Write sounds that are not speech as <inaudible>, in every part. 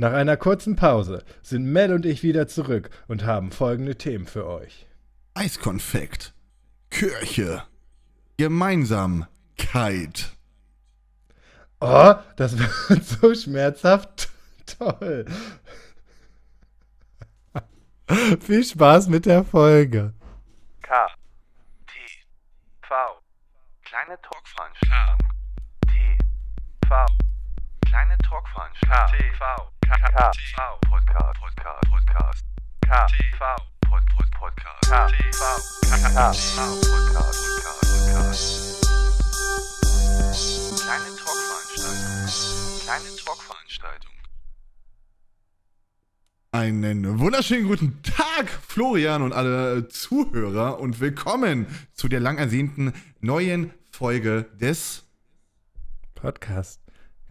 Nach einer kurzen Pause sind Mel und ich wieder zurück und haben folgende Themen für euch. Eiskonfekt. Kirche. Gemeinsamkeit. Oh, das <laughs> wird so schmerzhaft <laughs> toll. <laughs> Viel Spaß mit der Folge. K. T. V. Kleine Talkveranstaltung. T. V. Kleine Talkveranstaltung. T. V. Kleine Talkveranstaltung. Kleine Talkveranstaltung. Einen wunderschönen guten Tag, Florian und alle Zuhörer und willkommen zu der lang ersehnten neuen Folge des Podcast.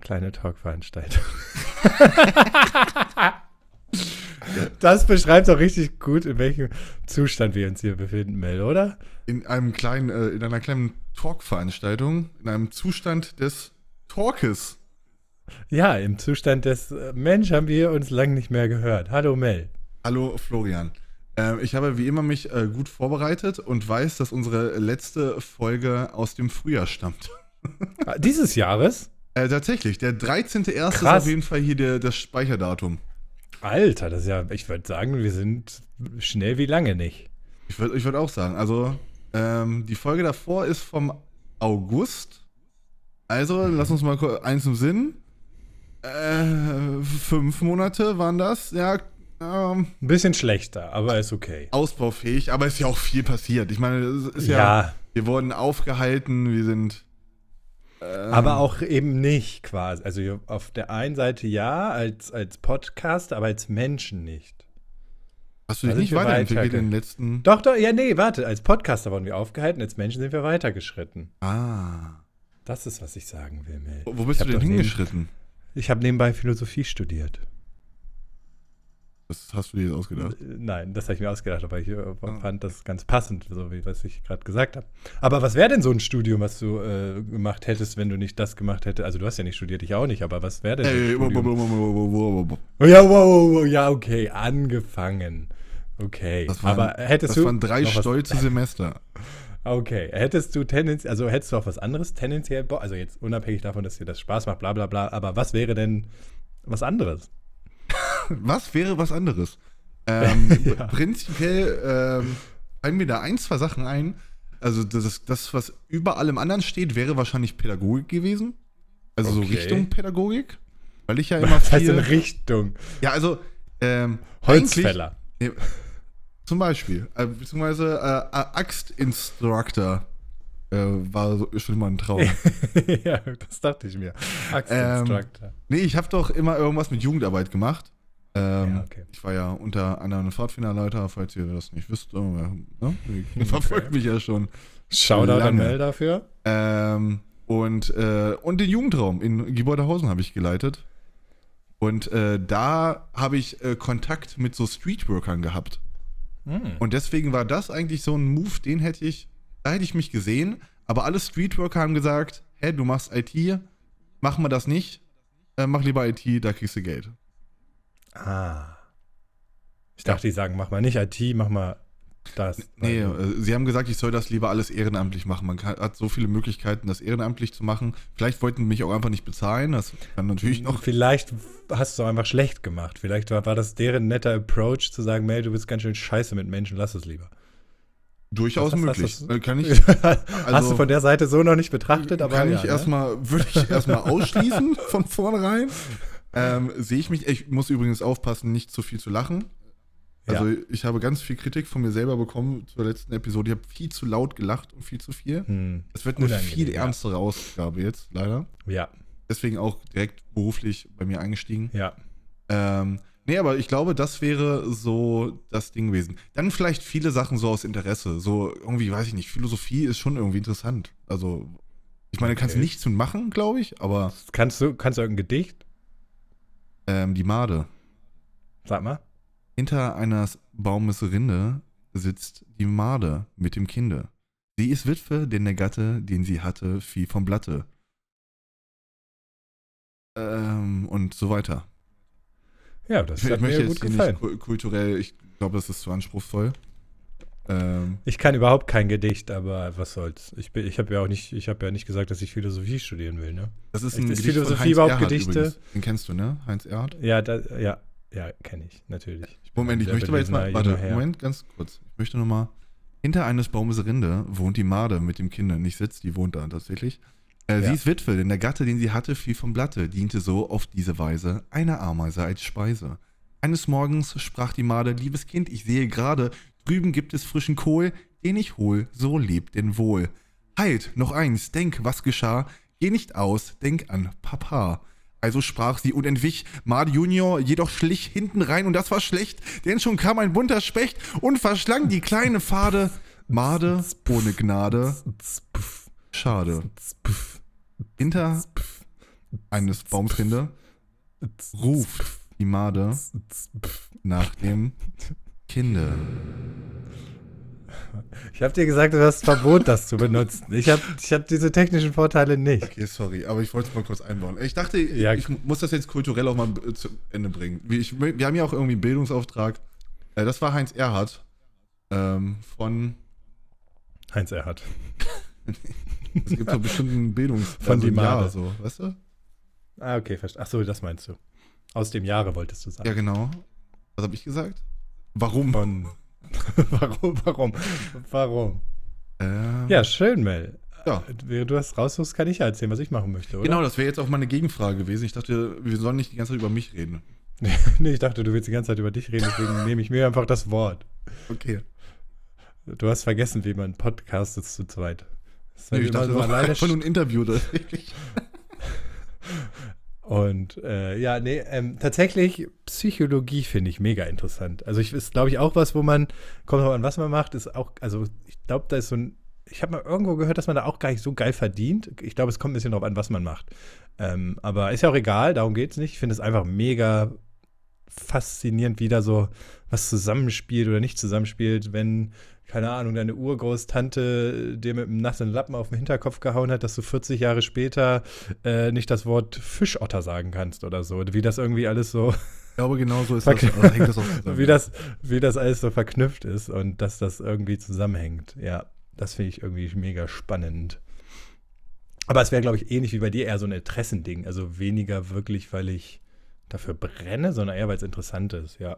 Kleine Talkveranstaltung. <laughs> <laughs> das beschreibt doch richtig gut, in welchem Zustand wir uns hier befinden, Mel, oder? in einem kleinen, äh, in einer kleinen Talk-Veranstaltung, in einem Zustand des Talkes. Ja, im Zustand des äh, Mensch haben wir uns lang nicht mehr gehört. Hallo Mel. Hallo Florian. Ähm, ich habe wie immer mich äh, gut vorbereitet und weiß, dass unsere letzte Folge aus dem Frühjahr stammt. <laughs> Ah, Dieses Jahres? Äh, tatsächlich, der 13.01. ist auf jeden Fall hier der, das Speicherdatum. Alter, das ist ja, ich würde sagen, wir sind schnell wie lange nicht. Ich würde ich würd auch sagen, also ähm, die Folge davor ist vom August. Also, lass uns mal eins im Sinn. Äh, fünf Monate waren das. Ja, ähm, Ein bisschen schlechter, aber ist okay. ausbaufähig, aber ist ja auch viel passiert. Ich meine, es ist ja, Ja, wir wurden aufgehalten, wir sind. Ähm, aber auch eben nicht quasi. Also auf der einen Seite ja, als, als Podcast, aber als Menschen nicht. Hast du dich nicht weiterentwickelt weiter- in den letzten. Doch, doch, ja, nee, warte. Als Podcaster wurden wir aufgehalten, als Menschen sind wir weitergeschritten. Ah. Das ist, was ich sagen will, Mel. Wo bist du denn doch neben- hingeschritten? Ich habe nebenbei Philosophie studiert. Das hast du dir jetzt ausgedacht. Äh, Nein, das habe ich mir ausgedacht, aber ich äh, Ah. fand das ganz passend, so wie was ich gerade gesagt habe. Aber was wäre denn so ein Studium, was du äh, gemacht hättest, wenn du nicht das gemacht hättest? Also du hast ja nicht studiert, ich auch nicht, aber was wäre denn so ein Ey, wo- wo- Studium? wo- wo- wo- wo- wo- wo- Oh, ja, wow, okay, angefangen. Okay, Das waren, aber hättest das du waren drei was- stolze <laughs> Semester. Okay, hättest du tendenziell, also hättest du auch was anderes tendenziell, also jetzt unabhängig davon, dass dir das Spaß macht, bla bla bla, aber was wäre denn was anderes? Was wäre was anderes? <laughs> Ähm, Ja. Prinzipiell ähm, fallen mir da ein, zwei Sachen ein. Also das, das, was über allem anderen steht, wäre wahrscheinlich Pädagogik gewesen. Also so Okay. Richtung Pädagogik. Weil ich ja immer Was heißt viel... in Richtung? ja, also ähm, Holzfäller. Nee, zum Beispiel. Äh, beziehungsweise äh, Axt-Instructor äh, war so, schon immer ein Traum. <laughs> ja, das dachte ich mir. Ähm, Instructor. Nee, ich habe doch immer irgendwas mit Jugendarbeit gemacht. Ähm, Ja, okay. Ich war ja unter anderem Pfadfinderleiter, falls ihr das nicht wisst. Ne? <laughs> Ihr verfolgt mich ja schon. Shoutout an. Mel dafür. Ähm, und, äh, und den Jugendraum in Gebäudehausen habe ich geleitet. Und äh, da habe ich äh, Kontakt mit so Streetworkern gehabt. Hm. Und deswegen war das eigentlich so ein Move, den hätte ich, da hätte ich mich gesehen. Aber alle Streetworker haben gesagt, hä, du machst IT, mach mal das nicht. Äh, mach lieber IT, da kriegst du Geld. Ah. Ich dachte, die sagen, mach mal nicht IT, mach mal das. Nee, Weil- äh, sie haben gesagt, ich soll das lieber alles ehrenamtlich machen. Man kann, hat so viele Möglichkeiten, das ehrenamtlich zu machen. Vielleicht wollten mich auch einfach nicht bezahlen. Das kann natürlich noch. Vielleicht hast du es auch einfach schlecht gemacht. Vielleicht war, war das deren netter Approach zu sagen, Mel, du bist ganz schön scheiße mit Menschen, lass es lieber. Durchaus was- möglich. was- Äh, kann ich, <laughs> hast Also- du von der Seite so noch nicht betrachtet, aber kann ja, ich ne? erstmal, würde ich erstmal <laughs> ausschließen von vornherein. Ähm, Sehe ich mich, ich muss übrigens aufpassen, nicht zu viel zu lachen. Also Ja. ich habe ganz viel Kritik von mir selber bekommen zur letzten Episode. Ich habe viel zu laut gelacht und viel zu viel. Hm. Es wird eine Unangenehm, viel ja. ernstere Ausgabe jetzt, leider. Ja, Deswegen auch direkt beruflich bei mir eingestiegen. ja. Ähm, nee, aber ich glaube, das wäre so das Ding gewesen. Dann vielleicht viele Sachen so aus Interesse. So irgendwie, weiß ich nicht, Philosophie ist schon irgendwie interessant. Also, ich meine, kannst Okay. nichts mit machen, glaube ich, aber Kannst du, kannst du irgendein Gedicht? Ähm, die Made. Sag mal. Hinter eines Baumes Rinde sitzt die Made mit dem Kinde. Sie ist Witwe, denn der Gatte, den sie hatte, fiel vom Blatte. Ähm, und so weiter. Ja, das Ich, hat möchte mir jetzt gut hier gefallen. nicht ku- kulturell, ich glaube, das ist zu anspruchsvoll. Ähm, Ich kann überhaupt kein Gedicht, aber was soll's. Ich, bin- ich habe ja auch nicht, ich habe ja nicht gesagt, dass ich Philosophie studieren will, ne? das ist Ist ein Gedicht von Philosophie Heinz überhaupt Erhardt Gedichte? übrigens. Den kennst du, ne? Heinz Erhardt? Ja, da, ja, ja, kenne ich, natürlich. Ich Moment, ich möchte aber jetzt mal, warte. Moment, ganz kurz. Ich möchte nochmal, hinter eines Baumes Rinde wohnt die Made mit dem Kind, nicht sitzt, die wohnt da tatsächlich. Äh, Sie Ja. ist Witwe, denn der Gatte, den sie hatte, fiel vom Blatte, diente so auf diese Weise einer Ameise als Speise. Eines Morgens sprach die Made, liebes Kind, ich sehe gerade, drüben gibt es frischen Kohl, den ich hol, so lebt denn wohl. Halt, noch eins, denk, was geschah, geh nicht aus, denk an Papa. Also sprach sie und entwich, Made Junior jedoch schlich hinten rein und das war schlecht, denn schon kam ein bunter Specht und verschlang die kleine Pfade. Made ohne Gnade, schade. Hinter eines Baumrinde ruft die Made nach dem Kinde. Ich habe dir gesagt, du hast Verbot, das zu benutzen. Ich habe ich hab diese technischen Vorteile nicht. Okay, sorry, aber ich wollte es mal kurz einbauen. Ich dachte, Ja. ich muss das jetzt kulturell auch mal zu Ende bringen. Wir, ich, wir haben ja auch irgendwie einen Bildungsauftrag. Äh, Das war Heinz Erhardt ähm, von, Heinz Erhardt. <laughs> es gibt so bestimmt einen Bildungs... Von also die ein Jahr Made. so, weißt du? Ah, okay, verstehe. Ach so, das meinst du. Aus dem Jahre wolltest du sagen. Ja, genau. Was habe ich gesagt? Warum? <laughs> Warum, warum, warum? Ähm, Ja, schön, Mel. Ja. Während du das raussuchst, kann ich ja erzählen, was ich machen möchte, oder? Genau, das wäre jetzt auch meine Gegenfrage gewesen. Ich dachte, wir sollen nicht die ganze Zeit über mich reden. <laughs> nee, ich dachte, du willst die ganze Zeit über dich reden, deswegen <laughs> nehme ich mir einfach das Wort. Okay. Du hast vergessen, wie man podcastet zu zweit. Das Nee, ich dachte, das war alleine einfach nur ein Interview. Und äh, ja, nee, ähm, tatsächlich Psychologie finde ich mega interessant. Also ich ist, glaube ich, auch was, wo man, kommt drauf an, was man macht, ist auch, also ich glaube, da ist so ein, ich habe mal irgendwo gehört, dass man da auch gar nicht so geil verdient. Ich glaube, es kommt ein bisschen drauf an, was man macht. Ähm, aber ist ja auch egal, darum geht es nicht. Ich finde es einfach mega faszinierend, wie da so was zusammenspielt oder nicht zusammenspielt, wenn, keine Ahnung, deine Urgroßtante dir mit einem nassen Lappen auf den Hinterkopf gehauen hat, dass du 40 Jahre später äh, nicht das Wort Fischotter sagen kannst oder so. Wie das irgendwie alles so, Ich glaube, genau so ist das. Das auch <laughs> zusammen. wie das, wie das alles so verknüpft ist und dass das irgendwie zusammenhängt. Ja, das finde ich irgendwie mega spannend. Aber es wäre, glaube ich, ähnlich wie bei dir eher so ein Interessending. Also weniger wirklich, weil ich dafür brenne, sondern eher, weil es interessant ist, ja.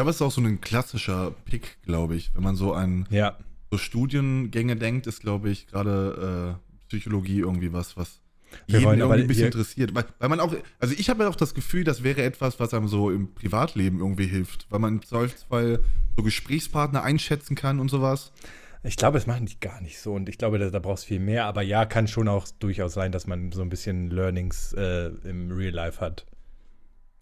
Ich glaube, es ist auch so ein klassischer Pick, glaube ich. Wenn man so an Ja, so Studiengänge denkt, ist, glaube ich, gerade äh, Psychologie irgendwie was, was Wir jeden irgendwie ein bisschen interessiert. Weil, weil man auch, also ich habe ja auch das Gefühl, das wäre etwas, was einem so im Privatleben irgendwie hilft. Weil man im Zweifelsfall so Gesprächspartner einschätzen kann und sowas. Ich glaube, das machen die gar nicht so und ich glaube, da, da brauchst du viel mehr. Aber ja, kann schon auch durchaus sein, dass man so ein bisschen Learnings äh, im Real Life hat.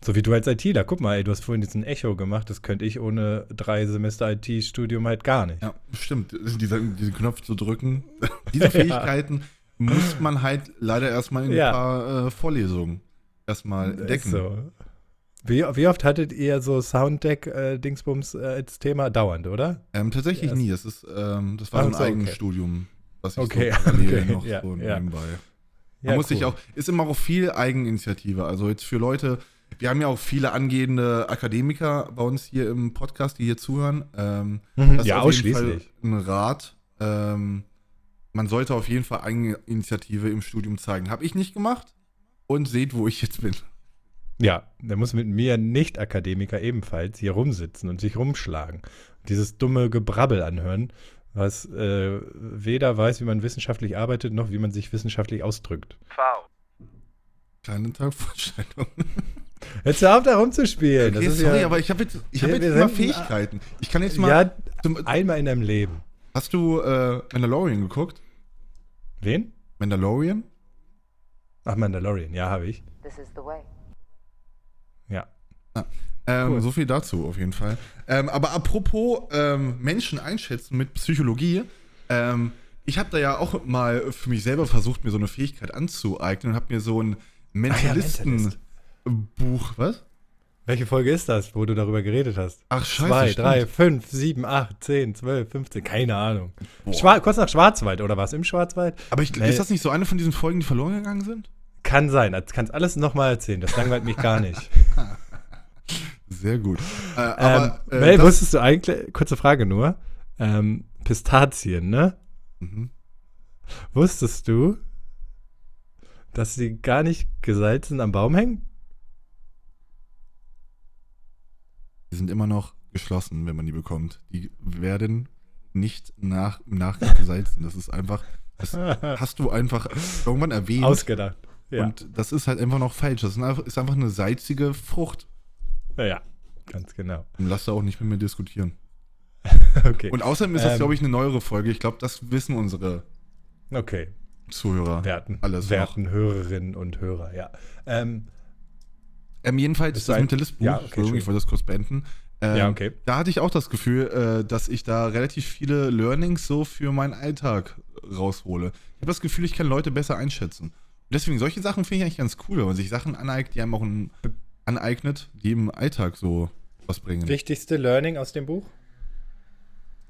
So wie du als ITler. Guck mal, ey, du hast vorhin diesen Echo gemacht. Das könnte ich ohne drei Semester IT-Studium halt gar nicht. Ja, stimmt. Dieser, diesen Knopf zu drücken. <laughs> Diese Fähigkeiten muss man halt leider erstmal in Ja. ein paar äh, Vorlesungen erstmal entdecken. So. Wie, wie oft hattet ihr so Sounddeck-Dingsbums äh, als Thema? Dauernd, oder? Ähm, tatsächlich Ja, nie. Das, ist, ähm, das war Ach so ein so, okay. Eigenstudium, was ich Okay, so parallel okay, noch ja, so ja. nebenbei. Ja, Man muss sich cool. auch, ist immer auch viel Eigeninitiative. Also jetzt für Leute, wir haben ja auch viele angehende Akademiker bei uns hier im Podcast, die hier zuhören. Ähm, Mhm, das ist ja, auf jeden ausschließlich. Fall ein Rat. Ähm, man sollte auf jeden Fall Eigeninitiative im Studium zeigen. Habe ich nicht gemacht und seht, wo ich jetzt bin. Ja, der muss mit mir Nicht-Akademiker ebenfalls hier rumsitzen und sich rumschlagen. Dieses dumme Gebrabbel anhören, was äh, weder weiß, wie man wissenschaftlich arbeitet, noch wie man sich wissenschaftlich ausdrückt. V. Kleine Tagvorstellung. <laughs> Jetzt hör auf, da rumzuspielen. Okay, das ist sorry, ja, aber ich habe jetzt, ich Wir- hab jetzt wir immer Fähigkeiten. Ich kann jetzt mal. ja, zum, einmal in deinem Leben. hast du äh, Mandalorian geguckt? Wen? Mandalorian? Ach, Mandalorian, ja, habe ich. This is the way. Ja. Ähm, Cool. So viel dazu auf jeden Fall. Ähm, aber apropos ähm, Menschen einschätzen mit Psychologie, ähm, ich habe da ja auch mal für mich selber versucht, mir so eine Fähigkeit anzueignen und habe mir so ein Mentalist. Mentalisten-Buch, was? Welche Folge ist das, wo du darüber geredet hast? Ach, scheiße. Zwei, stimmt. drei, fünf, sieben, acht, zehn, zwölf, fünfzehn, keine Ahnung. Schwar kurz nach Schwarzwald, oder was? Im Schwarzwald? Aber ich, Nee. ist das nicht so eine von diesen Folgen, die verloren gegangen sind? Kann sein. Das kannst alles nochmal erzählen. Das langweilt mich gar nicht. <laughs> Sehr gut. Äh, Ähm, aber, äh, Mel, wusstest du eigentlich, kurze Frage nur, ähm, Pistazien, ne? Mhm. Wusstest du, dass sie gar nicht gesalzen am Baum hängen? Die sind immer noch geschlossen, wenn man die bekommt. Die werden nicht nach, im Nachgang gesalzen. Das ist einfach, das hast du einfach irgendwann erwähnt. Ausgedacht. Ja. Und das ist halt einfach noch falsch. Das ist einfach, eine salzige Frucht. ja, ja, ganz genau. Und lass da auch nicht mit mir diskutieren. <laughs> Okay. Und außerdem ist das, Ähm. glaube ich, eine neuere Folge. Ich glaube, das wissen unsere okay. Zuhörer. Werten. Alles Werten Hörerinnen und Hörer, ja. Ähm, Ähm, jedenfalls Bist das du ein- Mentalist-Buch. Ja, okay, ich wollte das kurz beenden. Ähm, Ja, okay. Da hatte ich auch das Gefühl, äh, dass ich da relativ viele Learnings so für meinen Alltag raushole. Ich habe das Gefühl, ich kann Leute besser einschätzen. Und deswegen, solche Sachen finde ich eigentlich ganz cool, wenn man sich Sachen aneignet, die einem auch ein, aneignet, die im Alltag so was bringen. wichtigste Learning aus dem Buch?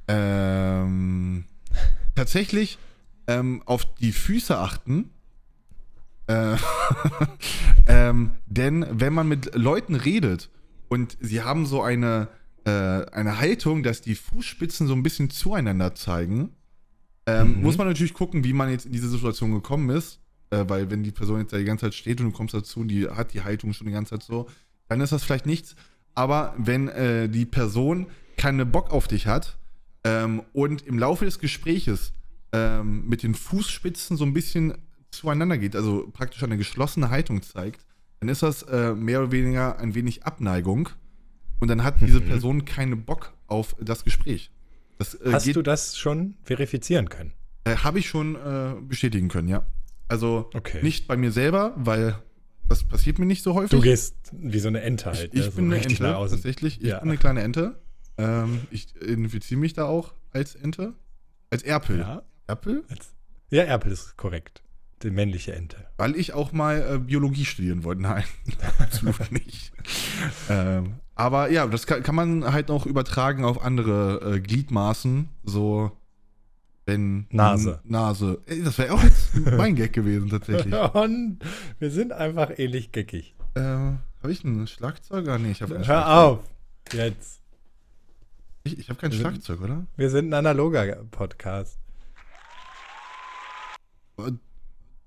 Ähm, <laughs> tatsächlich ähm, auf die Füße achten. Äh, <laughs> ähm, denn wenn man mit Leuten redet und sie haben so eine, äh, eine Haltung, dass die Fußspitzen so ein bisschen zueinander zeigen, ähm, Mhm. muss man natürlich gucken, wie man jetzt in diese Situation gekommen ist. Äh, weil wenn die Person jetzt da die ganze Zeit steht und du kommst dazu und die hat die Haltung schon die ganze Zeit so, dann ist das vielleicht nichts. Aber wenn äh, die Person keinen Bock auf dich hat ähm, und im Laufe des Gespräches ähm, mit den Fußspitzen so ein bisschen zueinander geht, also praktisch eine geschlossene Haltung zeigt, dann ist das äh, mehr oder weniger ein wenig Abneigung und dann hat diese Mhm. Person keinen Bock auf das Gespräch. Das äh, Hast geht, du das schon verifizieren können? äh, habe ich schon äh, bestätigen können, ja. Also Okay. nicht bei mir selber, weil das passiert mir nicht so häufig. Du gehst wie so eine Ente halt. ich, ich ne? so bin eine Ente, tatsächlich. Ich Ja. bin eine kleine Ente. Ähm, ich identifiziere mich da auch als Ente. Als Erpel. Ja, Erpel? als, ja, Erpel ist korrekt. Die männliche Ente. Weil ich auch mal äh, Biologie studieren wollte. Nein, <laughs> absolut nicht. ähm, aber ja, das kann, kann man halt auch übertragen auf andere äh, Gliedmaßen. So, wenn. Nase. Nase. Ey, das wäre auch jetzt <laughs> mein Gag gewesen, tatsächlich. Und wir sind einfach ähnlich geckig. äh, habe ich ein Schlagzeug? Nee, ich habe Hör ein Schlagzeug. auf. Jetzt. Ich, ich habe kein Wir sind- Schlagzeug, oder? Wir sind ein analoger Podcast.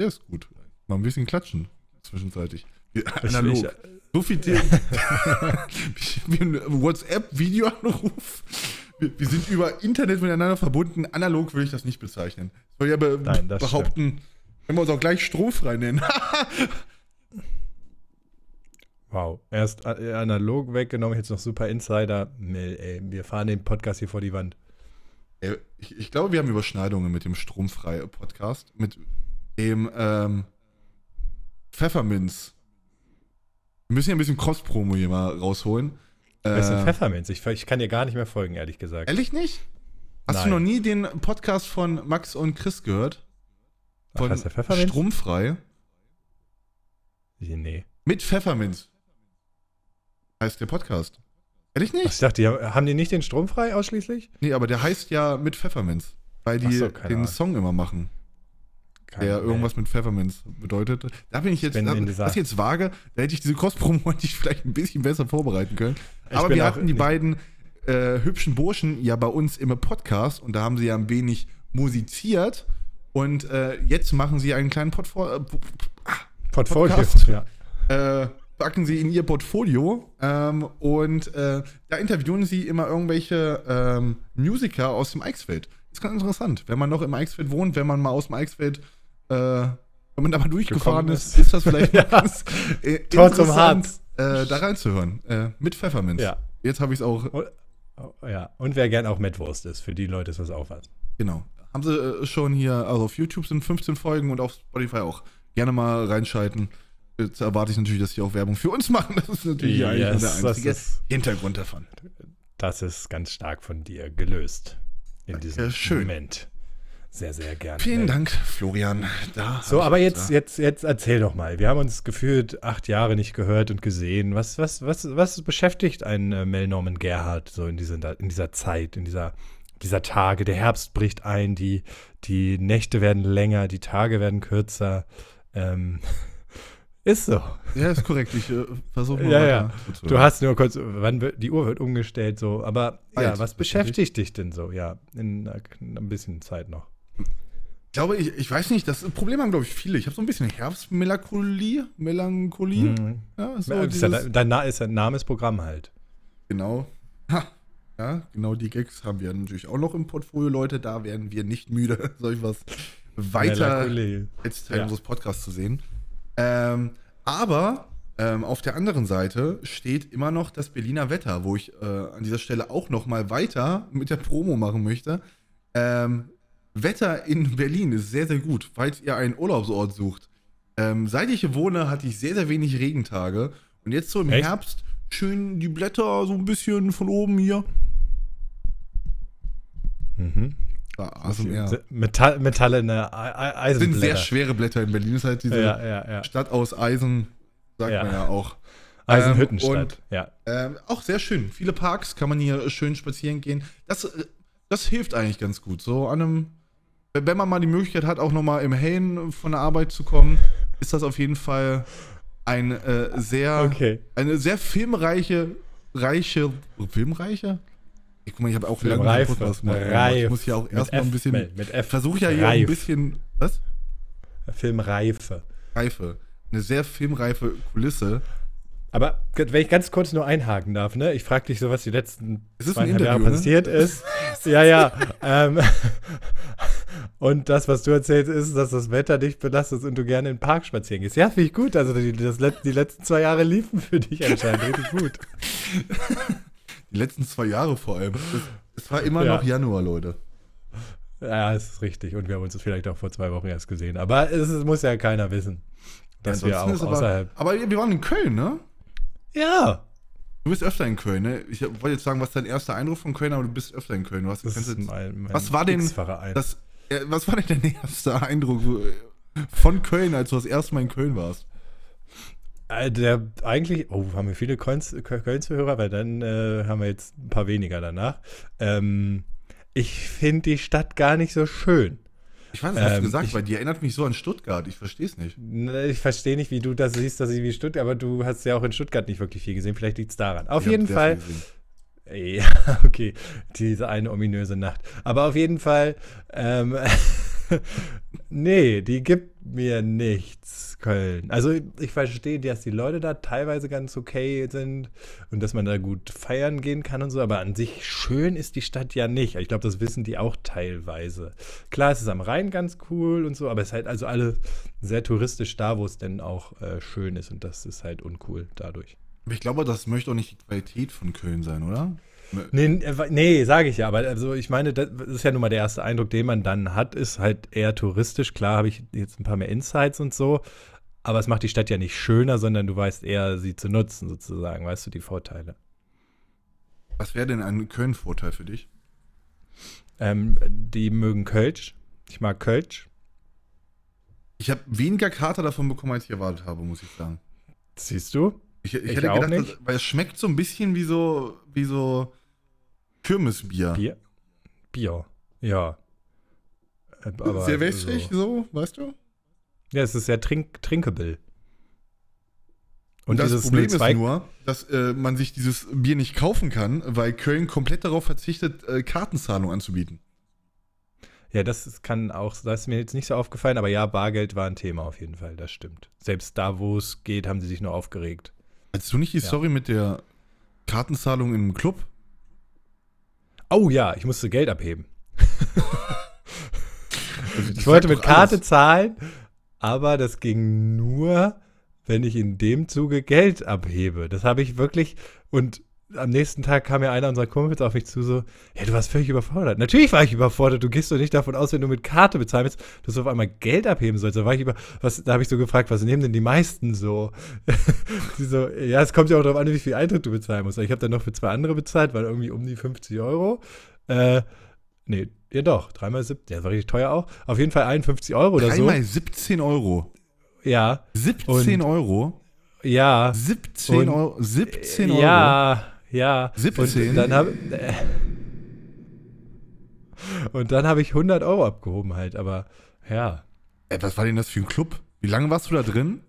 Der ist gut. Mal ein bisschen klatschen. Zwischenzeitlich. Ich- Analog. ich- so viel Themen. <laughs> WhatsApp-Videoanruf. Wir, wir sind über Internet miteinander verbunden. Analog würde ich das nicht bezeichnen. Ich soll ja be Nein, behaupten, wenn wir uns auch gleich stromfrei nennen. <laughs> Wow. Erst a- analog weggenommen, jetzt noch Super Insider. Ey, wir fahren den Podcast hier vor die Wand. Ey, ich, ich glaube, wir haben Überschneidungen mit dem Stromfrei-Podcast. Mit dem ähm, Pfefferminz. Wir müssen ja ein bisschen Cross-Promo hier mal rausholen. Was ist denn Äh, Pfefferminz? Ich, ich kann dir gar nicht mehr folgen, ehrlich gesagt. Ehrlich nicht? Hast Nein. du noch nie den Podcast von Max und Chris gehört? Ach, Von der Pfefferminz? Stromfrei. Nee. Mit Pfefferminz. Heißt der Podcast. Ehrlich Ach, ich nicht? dachte, die haben, haben die nicht den Strom frei ausschließlich? Nee, aber der heißt ja mit Pfefferminz. Weil die Ach so, den Ahnung. Song immer machen. Keine der irgendwas mit Pfefferminz bedeutet. Da bin ich jetzt, da, das jetzt vage, da hätte ich diese Cross-Promo <laughs> hätte ich vielleicht ein bisschen besser vorbereiten können. Ich Aber wir hatten die beiden äh, hübschen Burschen ja bei uns im Podcast und da haben sie ja ein wenig musiziert und äh, jetzt machen sie einen kleinen Portfolio, äh, Portfolio. Podcast. Ja. äh, packen sie in ihr Portfolio ähm, und äh, da interviewen sie immer irgendwelche ähm, Musiker aus dem Eichsfeld. Das ist ganz interessant. Wenn man noch im Eichsfeld wohnt, wenn man mal aus dem Eichsfeld, äh, wenn man da mal durchgefahren ist, ist. ist das vielleicht <laughs> Ja. ganz, äh, Tor zum interessant, Harz. Äh, da reinzuhören. Äh, mit Pfefferminz. Ja. Jetzt habe ich es auch, Und, oh, ja. Und wer gern auch Mettwurst ist, für die Leute ist das auch was. genau. Haben sie äh, schon hier, also auf YouTube sind 15 Folgen und auf Spotify auch. Gerne mal reinschalten. Jetzt erwarte ich natürlich, dass sie auch Werbung für uns machen. Das ist natürlich Yes, eigentlich der einzige ist- Hintergrund davon. Das ist ganz stark von dir gelöst. In diesem schön. Moment. Sehr, sehr gerne. Vielen Dank, Florian. Da So, aber jetzt, da- jetzt, jetzt erzähl doch mal. Wir haben uns gefühlt acht Jahre nicht gehört und gesehen. Was, was, was, was beschäftigt einen äh, Mel Norman Gerhard so in, dieser in dieser Zeit, in dieser, dieser Tage? Der Herbst bricht ein, die, die Nächte werden länger, die Tage werden kürzer. Ähm, <laughs> Ist so. Ja, ist korrekt. Ich äh, versuche mal Ja, ja. Du hast nur kurz, wann wird, die Uhr wird umgestellt, so. Aber Ah, ja, was beschäftigt dich denn so? Ja, in, in ein bisschen Zeit noch. Ich glaube, ich, ich weiß nicht, das Problem haben, glaube ich, viele. Ich habe so ein bisschen Herbstmelancholie. Melancholie. Mhm. Ja, so Ja, dein, Na- ist ein Namensprogramm halt. genau. Ha. Ja, genau die Gags haben wir natürlich auch noch im Portfolio, Leute. Da werden wir nicht müde, <laughs> solch was weiter Melancholie. als Teil Ja. unseres Podcasts zu sehen. Ähm, aber ähm, auf der anderen Seite steht immer noch das Berliner Wetter, wo ich äh, an dieser Stelle auch noch mal weiter mit der Promo machen möchte. Ähm, Wetter in Berlin ist sehr, sehr gut, falls ihr einen Urlaubsort sucht. Ähm, seit ich hier wohne, hatte ich sehr, sehr wenig Regentage. Und jetzt so im Echt? Herbst schön die Blätter so ein bisschen von oben hier. Mhm. Ah, also ja. Metall, metallene Ei- Ei- sind sehr Eisenblätter. schwere Blätter in Berlin. Das ist halt diese Ja, ja. Stadt aus Eisen, sagt man ja auch. Eisenhüttenstadt. und- ja. Ähm, auch sehr schön. Viele Parks kann man hier schön spazieren gehen. Das, äh, das hilft eigentlich ganz gut. So an einem, wenn man mal die Möglichkeit hat, auch nochmal im Hellen von der Arbeit zu kommen, ist das auf jeden Fall ein äh, sehr, Okay. eine sehr filmreiche, reiche, filmreiche? Ich guck mal, ich habe auch lange keinen. Podcast. Reif. Ich muss ja auch Mit erstmal ein bisschen, mit versuche ja hier auch ein Reif. bisschen, was? Filmreife. Reife. Eine sehr filmreife Kulisse. Aber wenn ich ganz kurz nur einhaken darf, ne? Ich frage dich so, was die letzten Es zweieinhalb Jahre ne? passiert ist. <laughs> ja, ja. Ähm, <laughs> und das, was du erzählst, ist, dass das Wetter dich belastet und du gerne in den Park spazieren gehst. Ja, finde ich gut. Also die, das, die letzten zwei Jahre liefen für dich anscheinend richtig gut. <laughs> Die letzten zwei Jahre vor allem. Es, es war immer Ja. noch Januar, Leute. Ja, es ist richtig. Und wir haben uns vielleicht auch vor zwei Wochen erst gesehen. Aber es ist, muss ja keiner wissen, dass wir auch außerhalb. Aber, aber wir waren in Köln, ne? Ja, Du bist öfter in Köln, ne? Ich wollte jetzt sagen, was dein erster Eindruck von Köln, aber du bist öfter in Köln. Du hast, das ist mein, mein was war denn das, äh, was war denn dein erster Eindruck von Köln, als du das erste Mal in Köln warst? Äh, Der eigentlich, oh, haben wir viele Köln-Zuhörer, weil dann äh, haben wir jetzt ein paar weniger danach. Ähm, ich finde die Stadt gar nicht so schön. Ich weiß, das hast du Ähm, gesagt, ich- weil die erinnert mich so an Stuttgart. Ich verstehe es nicht. Ich verstehe nicht, wie du das siehst, dass ich wie Stuttgart, aber du hast ja auch in Stuttgart nicht wirklich viel gesehen. Vielleicht liegt es daran. Auf Ich jeden Fall. Ja, <laughs> okay. Diese eine ominöse Nacht. Aber auf jeden Fall, ähm, <laughs> nee, die gibt mir nichts, Köln. Also ich verstehe, dass die Leute da teilweise ganz okay sind und dass man da gut feiern gehen kann und so, aber an sich schön ist die Stadt ja nicht. Ich glaube, das wissen die auch teilweise. Klar, es ist am Rhein ganz cool und so, aber es ist halt also alle sehr touristisch da, wo es denn auch äh, schön ist und das ist halt uncool dadurch. Ich glaube, das möchte auch nicht die Qualität von Köln sein, oder? Nee, äh, nee sage ich ja, aber also ich meine, das ist ja nun mal der erste Eindruck, den man dann hat, ist halt eher touristisch. Klar habe ich jetzt ein paar mehr Insights und so, aber es macht die Stadt ja nicht schöner, sondern du weißt eher, sie zu nutzen sozusagen, weißt du, die Vorteile. Was wäre denn ein Köln-Vorteil für dich? Ähm, die mögen Kölsch. Ich mag Kölsch. Ich habe weniger Kater davon bekommen, als ich erwartet habe, muss ich sagen. Siehst du? Ich, ich, Ich hätte gedacht, nicht. dass, weil es schmeckt so ein bisschen wie so, wie so Kirmesbier. Bier? Bier. Ja. Äh, aber Sehr wässrig, so- so, weißt du? Ja, es ist sehr trink trinkable. Und das Problem 02 ist nur, dass äh, man sich dieses Bier nicht kaufen kann, weil Köln komplett darauf verzichtet, äh, Kartenzahlung anzubieten. Ja, das ist- kann auch, das ist mir jetzt nicht so aufgefallen, aber ja, Bargeld war ein Thema auf jeden Fall, das stimmt. Selbst da, wo es geht, haben sie sich nur aufgeregt. Hattest du nicht die Ja. Story mit der Kartenzahlung im Club? Oh ja, ich musste Geld abheben. Also, <laughs> Ich wollte mit doch alles. Karte zahlen, aber das ging nur, wenn ich in dem Zuge Geld abhebe. Das habe ich wirklich und am nächsten Tag kam ja einer unserer Kumpels auf mich zu, so, ja, du warst völlig überfordert. Natürlich war ich überfordert. Du gehst doch nicht davon aus, wenn du mit Karte bezahlen willst, dass du auf einmal Geld abheben sollst. Da war ich über, was, da habe ich so gefragt, was nehmen denn die meisten so? <laughs> die so, ja, es kommt ja auch darauf an, wie viel Eintritt du bezahlen musst. Ich habe dann noch für zwei andere bezahlt, weil irgendwie um die 50 Euro. Äh, nee, ja doch, dreimal 17, ja, war richtig teuer auch. Auf jeden Fall 51 Euro oder so. Dreimal 17 Euro. Ja, 17 Und- Euro? ja. 17 Und- Euro? 17 Euro? Ja, ja. 17? Und dann habe äh, und dann habe ich 100 Euro abgehoben halt, aber ja, Ey, was war denn das für ein Club? Wie lange warst du da drin?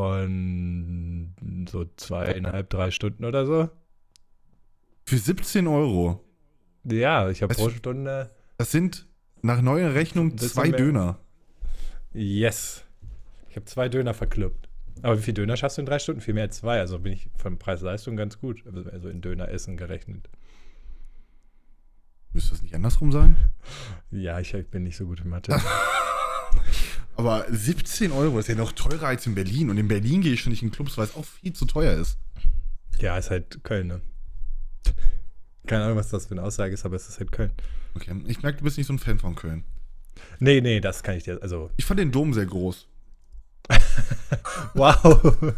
von so zweieinhalb, drei Stunden oder so. Für 17 Euro. Ja, ich habe pro Stunde. Das sind nach neuer Rechnung zwei mehr- Döner. Yes. Ich habe zwei Döner verkloppt. Aber wie viel Döner schaffst du in drei Stunden? Viel mehr als zwei. Also bin ich von Preis-Leistung ganz gut. Also in Döner essen gerechnet. Müsste das nicht andersrum sein? <laughs> Ja, ich bin nicht so gut in Mathe. <laughs> Aber 17 Euro ist ja noch teurer als in Berlin. Und in Berlin gehe ich schon nicht in Clubs, weil es auch viel zu teuer ist. ja, ist halt Köln, ne? Keine Ahnung, was das für eine Aussage ist, aber es ist halt Köln. Okay. Ich merke, du bist nicht so ein Fan von Köln. Nee, nee, das kann ich dir. Also, Ich fand den Dom sehr groß. <laughs> wow.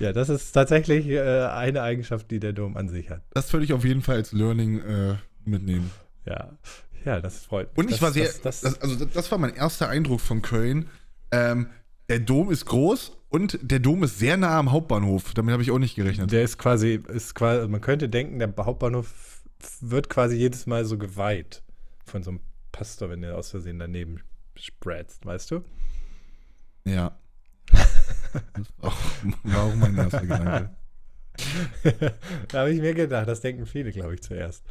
ja, das ist tatsächlich äh, eine Eigenschaft, die der Dom an sich hat. Das würde ich auf jeden Fall als Learning äh, mitnehmen. Ja, ja, das freut mich. Und ich das, war sehr, Das, das, also das, das war mein erster Eindruck von Köln. Ähm, der Dom ist groß und der Dom ist sehr nah am Hauptbahnhof. Damit habe ich auch nicht gerechnet. der ist quasi, ist quasi, man könnte denken, der Hauptbahnhof wird quasi jedes Mal so geweiht von so einem Pastor, wenn der aus Versehen daneben spratzt, weißt du? Ja. Das <laughs> war auch, war auch mein erster Gedanke. da habe ich mir gedacht, das denken viele, glaube ich, zuerst.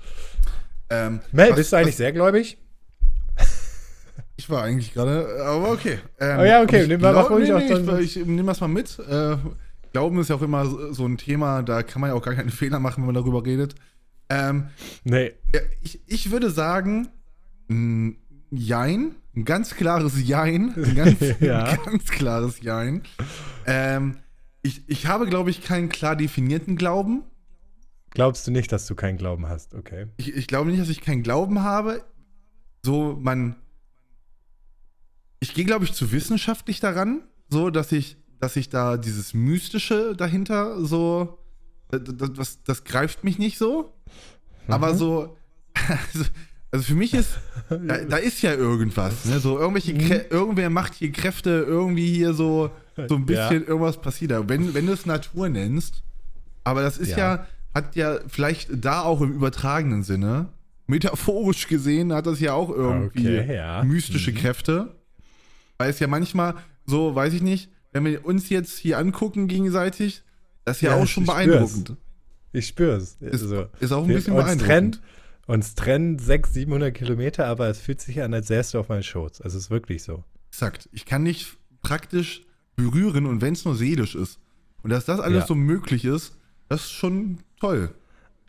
Ähm, Mel, was- bist du eigentlich was- sehr gläubig? Ich war eigentlich gerade, aber okay. Ähm, Oh ja, okay, nimm mal- glaub- nee, nee, ich, ich nehme das mal mit. Äh, Glauben ist ja auch immer so so ein Thema, da kann man ja auch gar keinen Fehler machen, wenn man darüber redet. Ähm, Nee. ich, ich würde sagen, ein Jein, ein ganz klares Jein, ein ganz, <laughs> Ja. ein ganz klares Jein. Ähm, ich, ich habe, glaube ich, keinen klar definierten Glauben. Glaubst du nicht, dass du keinen Glauben hast? Okay. Ich, ich glaube nicht, dass ich keinen Glauben habe. So, man. Ich gehe, glaube ich, zu wissenschaftlich daran, so, dass ich, dass ich da dieses Mystische dahinter so. Das, das, das, greift mich nicht so. Aber Mhm. so. <laughs> Also, also für mich ist. <laughs> Da, da ist ja irgendwas, ne? So irgendwelche Mhm. Krä irgendwer macht hier Kräfte, irgendwie hier so, so ein Ja. bisschen irgendwas passiert da. Wenn, wenn du es Natur nennst, aber das ist Ja. ja. hat ja vielleicht da auch im übertragenen Sinne, metaphorisch gesehen, hat das ja auch irgendwie Okay, ja. mystische Mhm. Kräfte. Weil es ja manchmal so, weiß ich nicht, wenn wir uns jetzt hier angucken gegenseitig, das ist ja, Ja, auch schon ich spür's. beeindruckend. Ich spür's. Ist, Also, ist auch ein bisschen beeindruckend. trennt, uns trennen 600, 700 Kilometer, aber es fühlt sich an, als säst du auf meinen Schoß. Also es ist wirklich so. Exakt. Ich kann nicht praktisch berühren und wenn es nur seelisch ist. Und dass das alles Ja. so möglich ist, das ist schon toll.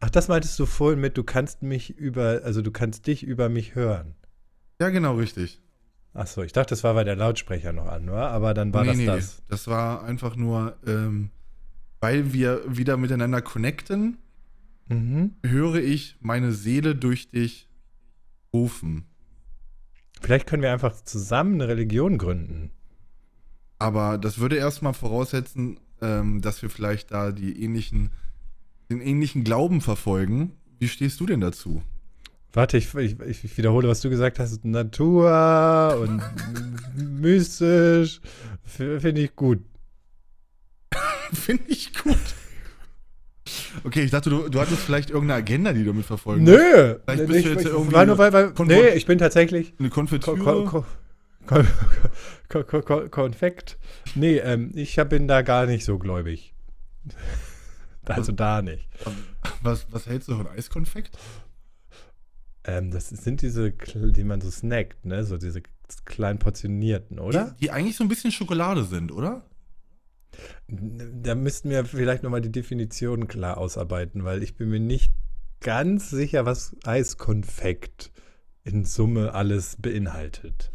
Ach, das meintest du vorhin mit, du kannst mich über, also du kannst dich über mich hören. Ja, genau, richtig. Ach so, ich dachte, das war, weil der Lautsprecher noch an war, aber dann war das das. Das war einfach nur, ähm, weil wir wieder miteinander connecten, Mhm. höre ich meine Seele durch dich rufen. Vielleicht können wir einfach zusammen eine Religion gründen. Aber das würde erstmal voraussetzen, ähm, dass wir vielleicht da die ähnlichen, den ähnlichen Glauben verfolgen. Wie stehst du denn dazu? Warte, ich, ich, ich wiederhole, was du gesagt hast. Natur und <laughs> mystisch. Finde ich gut. <laughs> Finde ich gut. Okay, ich dachte, du, du hattest vielleicht irgendeine Agenda, die du mitverfolgen Nö! Vielleicht Nee, bist ich, du jetzt ich, irgendwie weil, weil, Konfo- nee, ich bin tatsächlich Eine Ko- Konfitüre? Ko- Ko- Kon Konfekt. Nee, ähm, ich hab- bin da gar nicht so gläubig. <laughs> Also da nicht. was, was hältst du von Eiskonfekt? Ähm, das sind diese, die man so snackt, ne? So diese kleinen portionierten, oder? Die, die eigentlich so ein bisschen Schokolade sind, oder? Da müssten wir vielleicht nochmal die Definition klar ausarbeiten, weil ich bin mir nicht ganz sicher, was Eiskonfekt in Summe alles beinhaltet.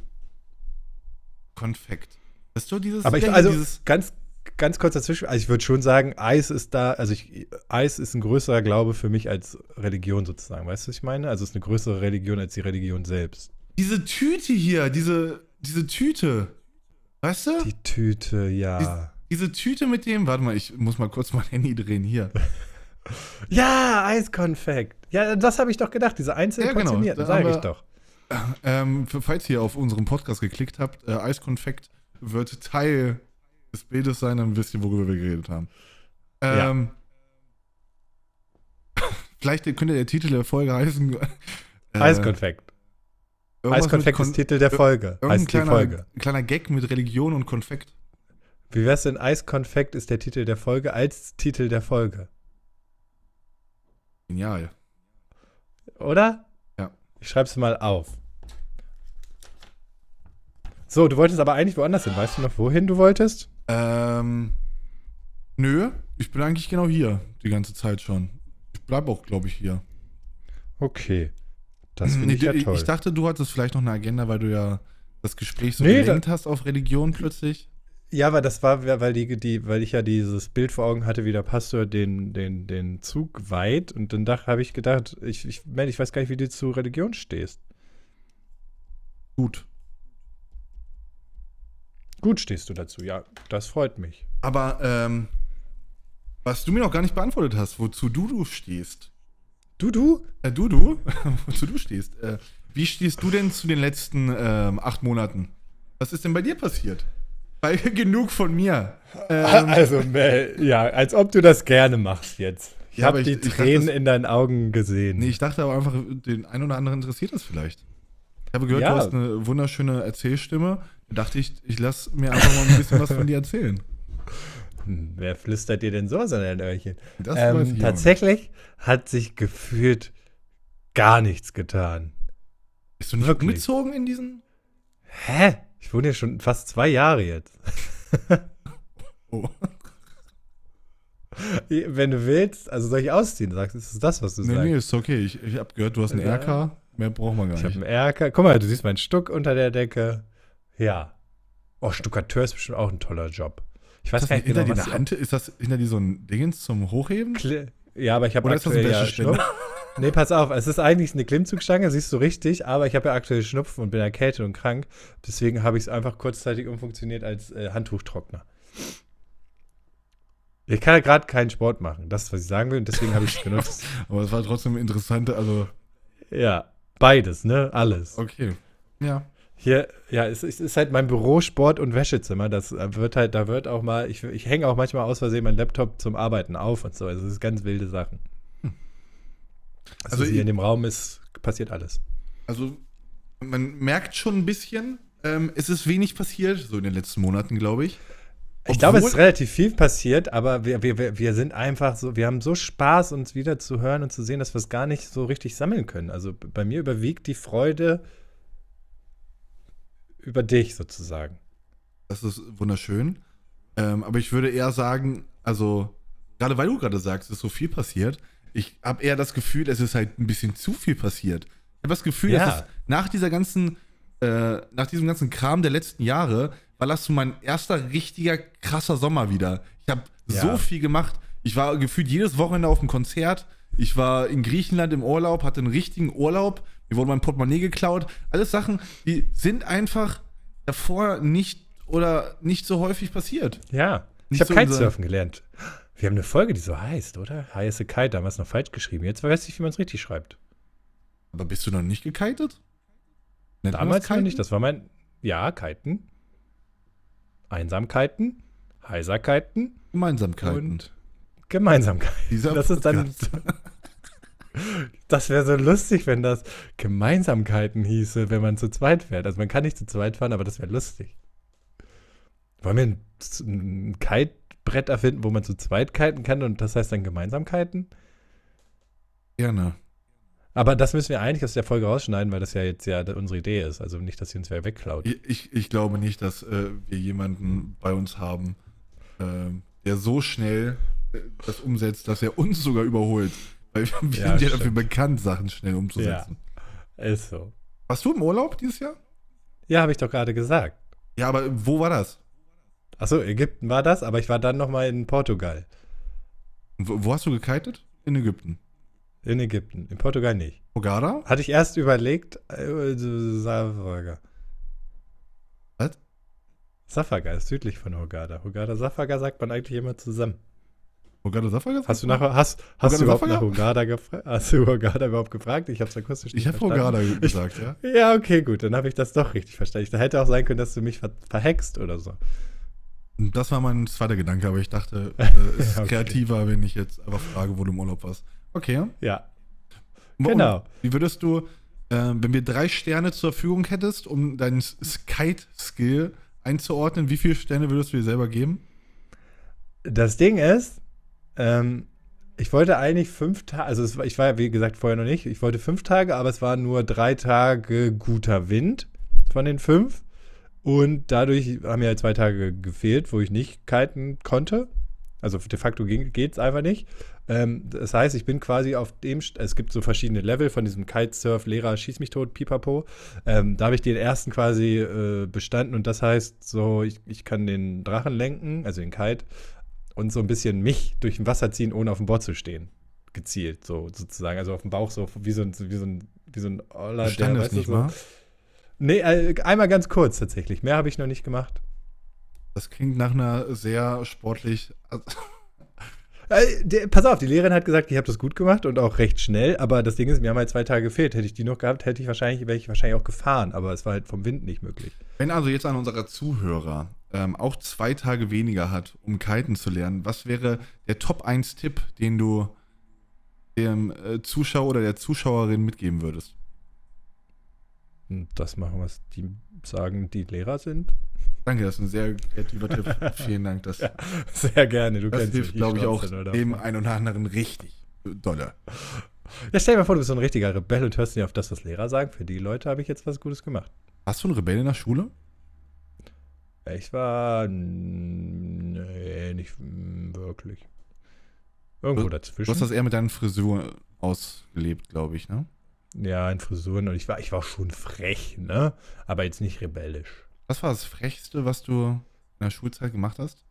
Konfekt. Ist so dieses. Aber ich, ja, also dieses ganz, ganz kurz dazwischen, also ich würde schon sagen, Eis ist da, also ich, Eis ist ein größerer Glaube für mich als Religion sozusagen, weißt du, was ich meine? Also es ist eine größere Religion als die Religion selbst. diese Tüte hier, diese, diese Tüte. Weißt du? Die Tüte, ja. Diese Tüte mit dem. Warte mal, ich muss mal kurz mein Handy drehen hier. <laughs> Ja, Eiskonfekt. Ja, das habe ich doch gedacht, diese einzelnen Ja, genau, portionierten, sage ich doch. <clears throat> Ähm, für, falls ihr auf unseren Podcast geklickt habt, äh, Eiskonfekt wird Teil des Bildes sein, dann wisst ihr, worüber wir geredet haben. Ja. Ähm, <laughs> Vielleicht könnte der Titel der Folge heißen. äh, Eiskonfekt. Eiskonfekt ist Kon- Titel der Folge. Heißt die kleiner, Folge. kleiner Gag mit Religion und Konfekt. Wie wär's denn? Eiskonfekt ist der Titel der Folge als Titel der Folge. Genial. Oder? Ja. Ich schreib's mal auf. So, du wolltest aber eigentlich woanders hin. Weißt du noch, wohin du wolltest? Ähm, nö, ich bin eigentlich genau hier die ganze Zeit schon. Ich bleibe auch, glaube ich, hier. Okay. Das finde Nee, ich ja toll. ich dachte, du hattest vielleicht noch eine Agenda, weil du ja das Gespräch so Nee, gelenkt hast auf Religion plötzlich. Ja, weil das war, weil die, die, weil ich ja dieses Bild vor Augen hatte, wie der Pastor den, den, den Zug weiht. Und dann habe ich gedacht, ich, ich, Mensch, ich weiß gar nicht, wie du zu Religion stehst. Gut. Gut stehst du dazu, ja, das freut mich. Aber ähm, was du mir noch gar nicht beantwortet hast, wozu du du stehst. Du, du? Äh, du, du, <laughs> wozu du stehst. Äh, wie stehst du denn zu den letzten ähm, acht Monaten? Was ist denn bei dir passiert? Weil <laughs> genug von mir. Ähm, also, Mel, ja, als ob du das gerne machst jetzt. Ich Ja, habe ich- die ich dachte, Tränen das- in deinen Augen gesehen. nee, ich dachte aber einfach, den einen oder anderen interessiert das vielleicht. Ich habe gehört, Ja. du hast eine wunderschöne Erzählstimme. Da dachte ich, ich lasse mir einfach mal ein bisschen was von dir erzählen. Hm, Wer flüstert dir denn sowas an dein Öhrchen? Das ich Ähm, tatsächlich hat sich gefühlt gar nichts getan. Bist du nicht Wirklich? umgezogen in diesen? Hä? Ich wohne hier schon fast zwei Jahre jetzt. Oh. Wenn du willst, also soll ich ausziehen? Sagst, ist das, was du Nee, sagst? nee, ist okay. Ich, ich habe gehört, du hast einen Ja. RK. Mehr braucht man gar ich habe nicht. einen Erker. Guck mal, du siehst meinen Stuck unter der Decke. Ja. Oh, Stuckateur ist bestimmt auch ein toller Job. Ich weiß gar nicht hinter genau, was eine Hand, ist das hinter dir so ein Dingens zum Hochheben? Kli- Ja, aber ich habe aktuell ja Wäscheständer? <laughs> Nee, pass auf, es ist eigentlich eine Klimmzugstange, siehst du richtig, aber ich habe ja aktuell Schnupfen und bin erkältet und krank. Deswegen habe ich es einfach kurzzeitig umfunktioniert als äh, Handtuchtrockner. Ich kann ja gerade keinen Sport machen, das ist, was ich sagen will, und deswegen habe ich es benutzt. <laughs> Aber es war trotzdem interessant. Also, Ja, beides, ne? Alles. okay. Ja. Hier, ja, es, ist- es ist halt mein Büro, Sport und Wäschezimmer. Das äh, wird halt, da wird auch mal, ich, ich hänge auch manchmal aus Versehen meinen Laptop zum Arbeiten auf und so. Also es ist ganz wilde Sachen. Also, Also hier ich- in dem Raum ist, passiert alles. Also, man merkt schon ein bisschen, ähm, es ist wenig passiert, so in den letzten Monaten, glaube ich. Ich glaube, es ist Obwohl- relativ viel passiert, aber wir, wir, wir- sind einfach so, wir haben so Spaß, uns wieder zu hören und zu sehen, dass wir es gar nicht so richtig sammeln können. Also bei mir überwiegt die Freude über dich sozusagen. Das ist wunderschön. Ähm, aber ich würde eher sagen, also, gerade weil du gerade sagst, es ist so viel passiert, ich habe eher das Gefühl, es ist halt ein bisschen zu viel passiert. Ich habe das Gefühl, Ja. dass es nach dieser ganzen, äh, nach diesem ganzen Kram der letzten Jahre, war das so mein erster richtiger krasser Sommer wieder. Ich habe Ja. so viel gemacht. Ich war gefühlt jedes Wochenende auf dem Konzert. Ich war in Griechenland im Urlaub, hatte einen richtigen Urlaub. Mir wurde mein Portemonnaie geklaut. Alles Sachen, die sind einfach davor nicht oder nicht so häufig passiert. Ja, ich Nicht habe so Kitesurfen gelernt. Wir haben eine Folge, die so heißt, oder? Heiße Kite, da haben wir es noch falsch geschrieben. Jetzt weiß ich, wie man es richtig schreibt. Aber bist du noch nicht gekitet? Nennt Damals noch nicht, das war mein, ja, Kiten. Einsamkeiten, Heiserkeiten Gemeinsamkeiten. und Gemeinsamkeiten. Dieser Das ist dann. <laughs> Das wäre so lustig, wenn das Gemeinsamkeiten hieße, wenn man zu zweit fährt. Also man kann nicht zu zweit fahren, aber das wäre lustig. Wollen wir ein, ein Kitebrett erfinden, wo man zu zweit kiten kann und das heißt dann Gemeinsamkeiten? Gerne. Aber das müssen wir eigentlich aus der Folge rausschneiden, weil das ja jetzt ja unsere Idee ist. Also nicht, dass sie uns wer wegklaut. Ich, ich, glaube nicht, dass äh, wir jemanden bei uns haben, ähm, der so schnell äh, das umsetzt, dass er uns sogar überholt. Weil wir, Ja, sind ja dafür bekannt, Sachen schnell umzusetzen. Ist so. Warst du im Urlaub dieses Jahr? Ja, habe ich doch gerade gesagt. Ja, aber wo war das? Achso, Ägypten war das, aber ich war dann nochmal in Portugal. Wo, wo hast du gekitet? In Ägypten. In Ägypten. In Portugal nicht. Hogada? Hatte ich erst überlegt, äh, Safaga. Was? Safaga ist südlich von Hurghada. Hurghada, Safaga sagt man eigentlich immer zusammen. Hogada Safa gesagt? Hast du nachher, hast, hast du überhaupt Safaga? nach Hurghada gefragt? Hast du Hurghada überhaupt gefragt? Ich habe es akustisch Ich habe verstanden. Hogada gesagt, ja. Ja, okay, gut, dann habe ich das doch richtig verstanden. Da hätte auch sein können, dass du mich ver verhext oder so. Das war mein zweiter Gedanke, aber ich dachte, <laughs> äh, es ist Okay. kreativer, wenn ich jetzt einfach frage, wo du im Urlaub warst. Okay. Ja, Und Genau. Wie würdest du, Ähm, wenn wir drei Sterne zur Verfügung hättest, um deinen Skite-Skill einzuordnen, wie viele Sterne würdest du dir selber geben? Das Ding ist, ähm, ich wollte eigentlich fünf Tage, also es, war- ich war ja wie gesagt vorher noch nicht, ich wollte fünf Tage, aber es waren nur drei Tage guter Wind von den fünf. Und dadurch haben mir halt zwei Tage gefehlt, wo ich nicht kiten konnte. Also de facto geht es einfach nicht. Ähm, das heißt, ich bin quasi auf dem, St- es gibt so verschiedene Level von diesem Kitesurf-Lehrer, schieß mich tot, pipapo. Ähm, da habe ich den ersten quasi äh, bestanden und das heißt so, ich, ich kann den Drachen lenken, also den Kite, und so ein bisschen mich durch ein Wasser ziehen, ohne auf dem Board zu stehen. Gezielt, so sozusagen. Also auf dem Bauch, so wie so ein, wie so ein, wie so ein Oller, das weißt nicht so. mal. Nee, äh, einmal ganz kurz tatsächlich. Mehr habe ich noch nicht gemacht. Das klingt nach einer sehr sportlich. Äh, pass auf, die Lehrerin hat gesagt, ich habe das gut gemacht und auch recht schnell, aber das Ding ist, mir haben halt zwei Tage gefehlt. Hätte ich die noch gehabt, hätte ich wahrscheinlich, wäre ich wahrscheinlich auch gefahren, aber es war halt vom Wind nicht möglich. Wenn also jetzt an unserer Zuhörer ähm, auch zwei Tage weniger hat, um kiten zu lernen, was wäre der Top-1-Tipp, den du dem äh, Zuschauer oder der Zuschauerin mitgeben würdest? Und das machen, was die sagen, die Lehrer sind. Danke, das ist ein sehr kreativer Tipp. <laughs> Vielen Dank. Das, Sehr gerne, du das kennst hilft, glaube ich, auch dem einen oder anderen richtig dolle. Ja, stell dir mal vor, du bist so ein richtiger Rebell und hörst nicht auf das, was Lehrer sagen. Für die Leute habe ich jetzt was Gutes gemacht. Hast du einen Rebell in der Schule? Ich war. Nee, nicht wirklich. Irgendwo Du- dazwischen. Du hast das eher mit deinen Frisuren ausgelebt, glaube ich, ne? Ja, in Frisuren und ich war, ich war schon frech, ne? Aber jetzt nicht rebellisch. Was war das Frechste, was du in der Schulzeit gemacht hast?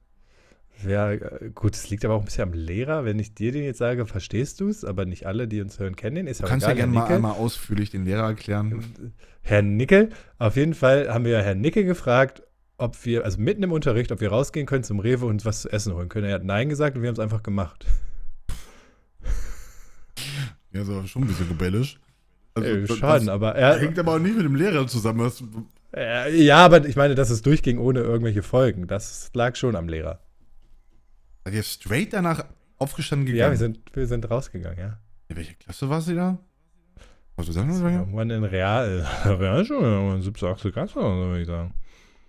Ja, äh, gut, es liegt aber auch ein bisschen am Lehrer. Wenn ich dir den jetzt sage, verstehst du es, aber nicht alle, die uns hören, kennen den. Ist Du kannst ja gerne mal einmal ausführlich den Lehrer erklären. Herr Nickel, auf jeden Fall haben wir Herrn Nickel gefragt, ob wir, also mitten im Unterricht, ob wir rausgehen können zum Rewe und was zu essen holen können. Er hat Nein gesagt und wir haben es einfach gemacht. Ja, so schon ein bisschen rebellisch. Also, äh, das- schon, das aber er. hängt aber auch nicht mit dem Lehrer zusammen. Was, Äh, ja, aber ich meine, dass es durchging ohne irgendwelche Folgen. Das lag schon am Lehrer. seid ihr straight danach aufgestanden gegangen? Ja, wir sind, wir sind rausgegangen, ja. In welcher Klasse warst du da? Was du sagen? Das Ja, Irgendwann in Real. <laughs> Real schon, 7., 8. Klasse, würde ich sagen.